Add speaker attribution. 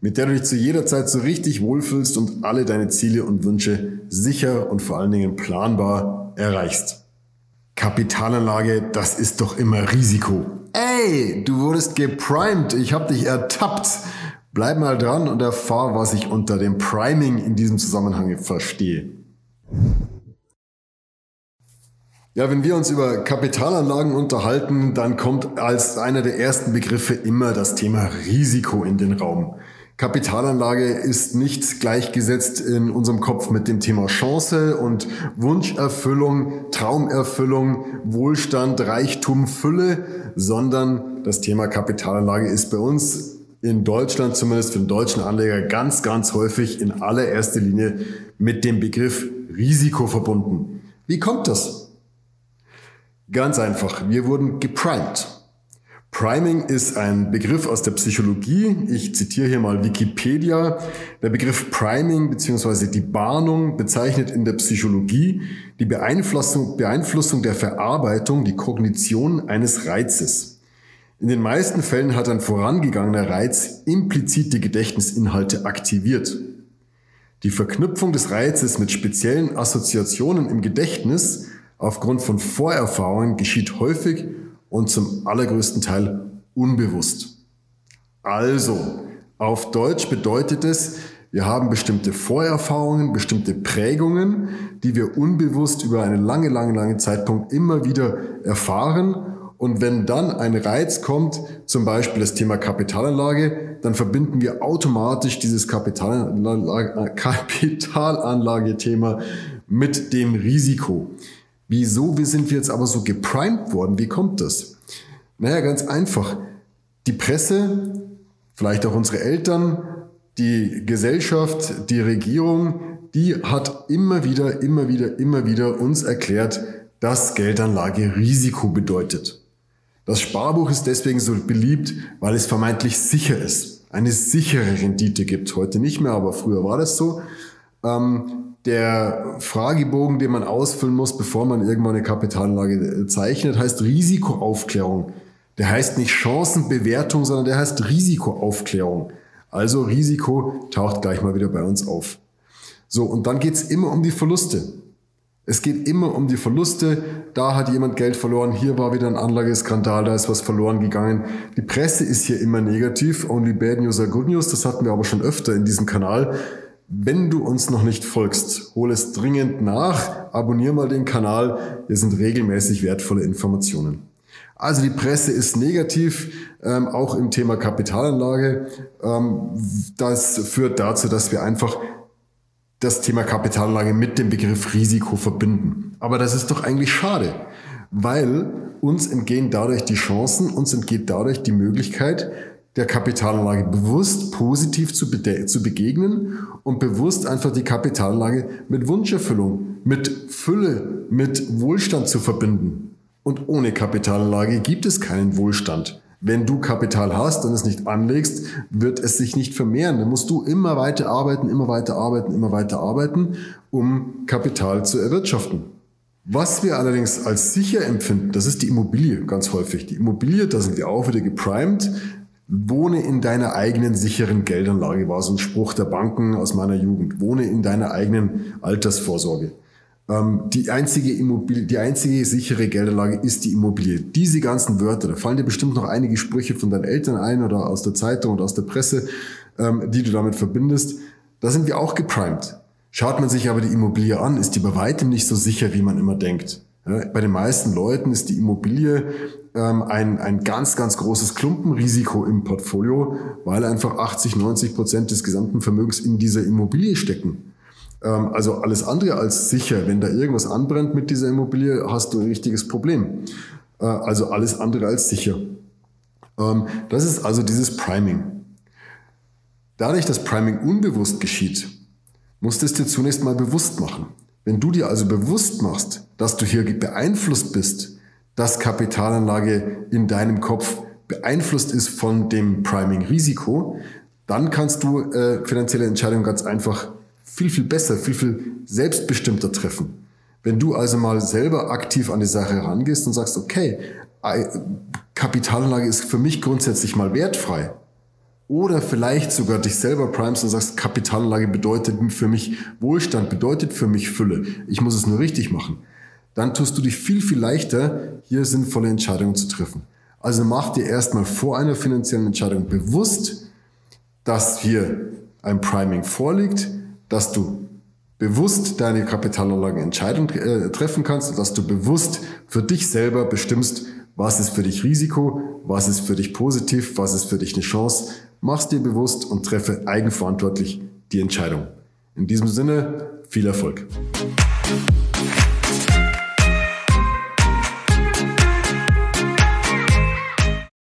Speaker 1: mit der du dich zu jeder Zeit so richtig wohlfühlst und alle deine Ziele und Wünsche sicher und vor allen Dingen planbar erreichst. Kapitalanlage, das ist doch immer Risiko. Ey, du wurdest geprimed, ich hab dich ertappt. Bleib mal dran und erfahr, was ich unter dem Priming in diesem Zusammenhang verstehe. Ja, wenn wir uns über Kapitalanlagen unterhalten, dann kommt als einer der ersten Begriffe immer das Thema Risiko in den Raum. Kapitalanlage ist nicht gleichgesetzt in unserem Kopf mit dem Thema Chance und Wunscherfüllung, Traumerfüllung, Wohlstand, Reichtum, Fülle, sondern das Thema Kapitalanlage ist bei uns in Deutschland, zumindest für den deutschen Anleger, ganz, ganz häufig in allererster Linie mit dem Begriff Risiko verbunden. Wie kommt das? Ganz einfach, wir wurden geprimed. Priming ist ein Begriff aus der Psychologie. Ich zitiere hier mal Wikipedia. Der Begriff Priming bzw. die Bahnung bezeichnet in der Psychologie die Beeinflussung, Beeinflussung der Verarbeitung, die Kognition eines Reizes. In den meisten Fällen hat ein vorangegangener Reiz implizit die Gedächtnisinhalte aktiviert. Die Verknüpfung des Reizes mit speziellen Assoziationen im Gedächtnis aufgrund von Vorerfahrungen geschieht häufig und zum allergrößten Teil unbewusst. Also, auf Deutsch bedeutet es, wir haben bestimmte Vorerfahrungen, bestimmte Prägungen, die wir unbewusst über einen lange, lange, lange Zeitpunkt immer wieder erfahren. Und wenn dann ein Reiz kommt, zum Beispiel das Thema Kapitalanlage, dann verbinden wir automatisch dieses Kapitalanlage, Kapitalanlage-Thema mit dem Risiko. Wieso wie sind wir jetzt aber so geprimed worden? Wie kommt das? Naja, ganz einfach. Die Presse, vielleicht auch unsere Eltern, die Gesellschaft, die Regierung, die hat immer wieder, immer wieder, immer wieder uns erklärt, dass Geldanlage Risiko bedeutet. Das Sparbuch ist deswegen so beliebt, weil es vermeintlich sicher ist. Eine sichere Rendite gibt heute nicht mehr, aber früher war das so. Ähm, der Fragebogen, den man ausfüllen muss, bevor man irgendwann eine Kapitalanlage äh, zeichnet, heißt Risikoaufklärung. Der heißt nicht Chancenbewertung, sondern der heißt Risikoaufklärung. Also Risiko taucht gleich mal wieder bei uns auf. So, und dann geht's immer um die Verluste. Es geht immer um die Verluste. Da hat jemand Geld verloren, hier war wieder ein Anlageskandal, da ist was verloren gegangen. Die Presse ist hier immer negativ. Only bad news are good news. Das hatten wir aber schon öfter in diesem Kanal. Wenn du uns noch nicht folgst, hol es dringend nach, abonnier mal den Kanal, hier sind regelmäßig wertvolle Informationen. Also die Presse ist negativ, ähm, auch im Thema Kapitalanlage. Ähm, das führt dazu, dass wir einfach das Thema Kapitalanlage mit dem Begriff Risiko verbinden. Aber das ist doch eigentlich schade, weil uns entgehen dadurch die Chancen, uns entgeht dadurch die Möglichkeit, der Kapitalanlage bewusst positiv zu, zu begegnen und bewusst einfach die Kapitalanlage mit Wunscherfüllung, mit Fülle, mit Wohlstand zu verbinden. Und ohne Kapitalanlage gibt es keinen Wohlstand. Wenn du Kapital hast und es nicht anlegst, wird es sich nicht vermehren. Dann musst du immer weiter arbeiten, immer weiter arbeiten, immer weiter arbeiten, um Kapital zu erwirtschaften. Was wir allerdings als sicher empfinden, das ist die Immobilie ganz häufig. Die Immobilie, da sind wir auch wieder geprimed. Wohne in deiner eigenen sicheren Geldanlage war so ein Spruch der Banken aus meiner Jugend. Wohne in deiner eigenen Altersvorsorge. Ähm, die einzige Immobilie, die einzige sichere Geldanlage ist die Immobilie. Diese ganzen Wörter, da fallen dir bestimmt noch einige Sprüche von deinen Eltern ein oder aus der Zeitung und aus der Presse, ähm, die du damit verbindest. Da sind wir auch geprimed. Schaut man sich aber die Immobilie an, ist die bei weitem nicht so sicher, wie man immer denkt. Bei den meisten Leuten ist die Immobilie ähm, ein, ein ganz, ganz großes Klumpenrisiko im Portfolio, weil einfach 80, 90 Prozent des gesamten Vermögens in dieser Immobilie stecken. Ähm, also alles andere als sicher. Wenn da irgendwas anbrennt mit dieser Immobilie, hast du ein richtiges Problem. Äh, also alles andere als sicher. Ähm, das ist also dieses Priming. Dadurch, dass Priming unbewusst geschieht, musst es dir zunächst mal bewusst machen. Wenn du dir also bewusst machst, dass du hier beeinflusst bist, dass Kapitalanlage in deinem Kopf beeinflusst ist von dem Priming-Risiko, dann kannst du äh, finanzielle Entscheidungen ganz einfach viel, viel besser, viel, viel selbstbestimmter treffen. Wenn du also mal selber aktiv an die Sache herangehst und sagst, okay, Kapitalanlage ist für mich grundsätzlich mal wertfrei. Oder vielleicht sogar dich selber primest und sagst, Kapitalanlage bedeutet für mich Wohlstand, bedeutet für mich Fülle. Ich muss es nur richtig machen. Dann tust du dich viel, viel leichter, hier sinnvolle Entscheidungen zu treffen. Also mach dir erstmal vor einer finanziellen Entscheidung bewusst, dass hier ein Priming vorliegt, dass du bewusst deine Kapitalanlagenentscheidung äh, treffen kannst, dass du bewusst für dich selber bestimmst, was ist für dich Risiko, was ist für dich positiv, was ist für dich eine Chance. Mach's dir bewusst und treffe eigenverantwortlich die Entscheidung. In diesem Sinne, viel Erfolg.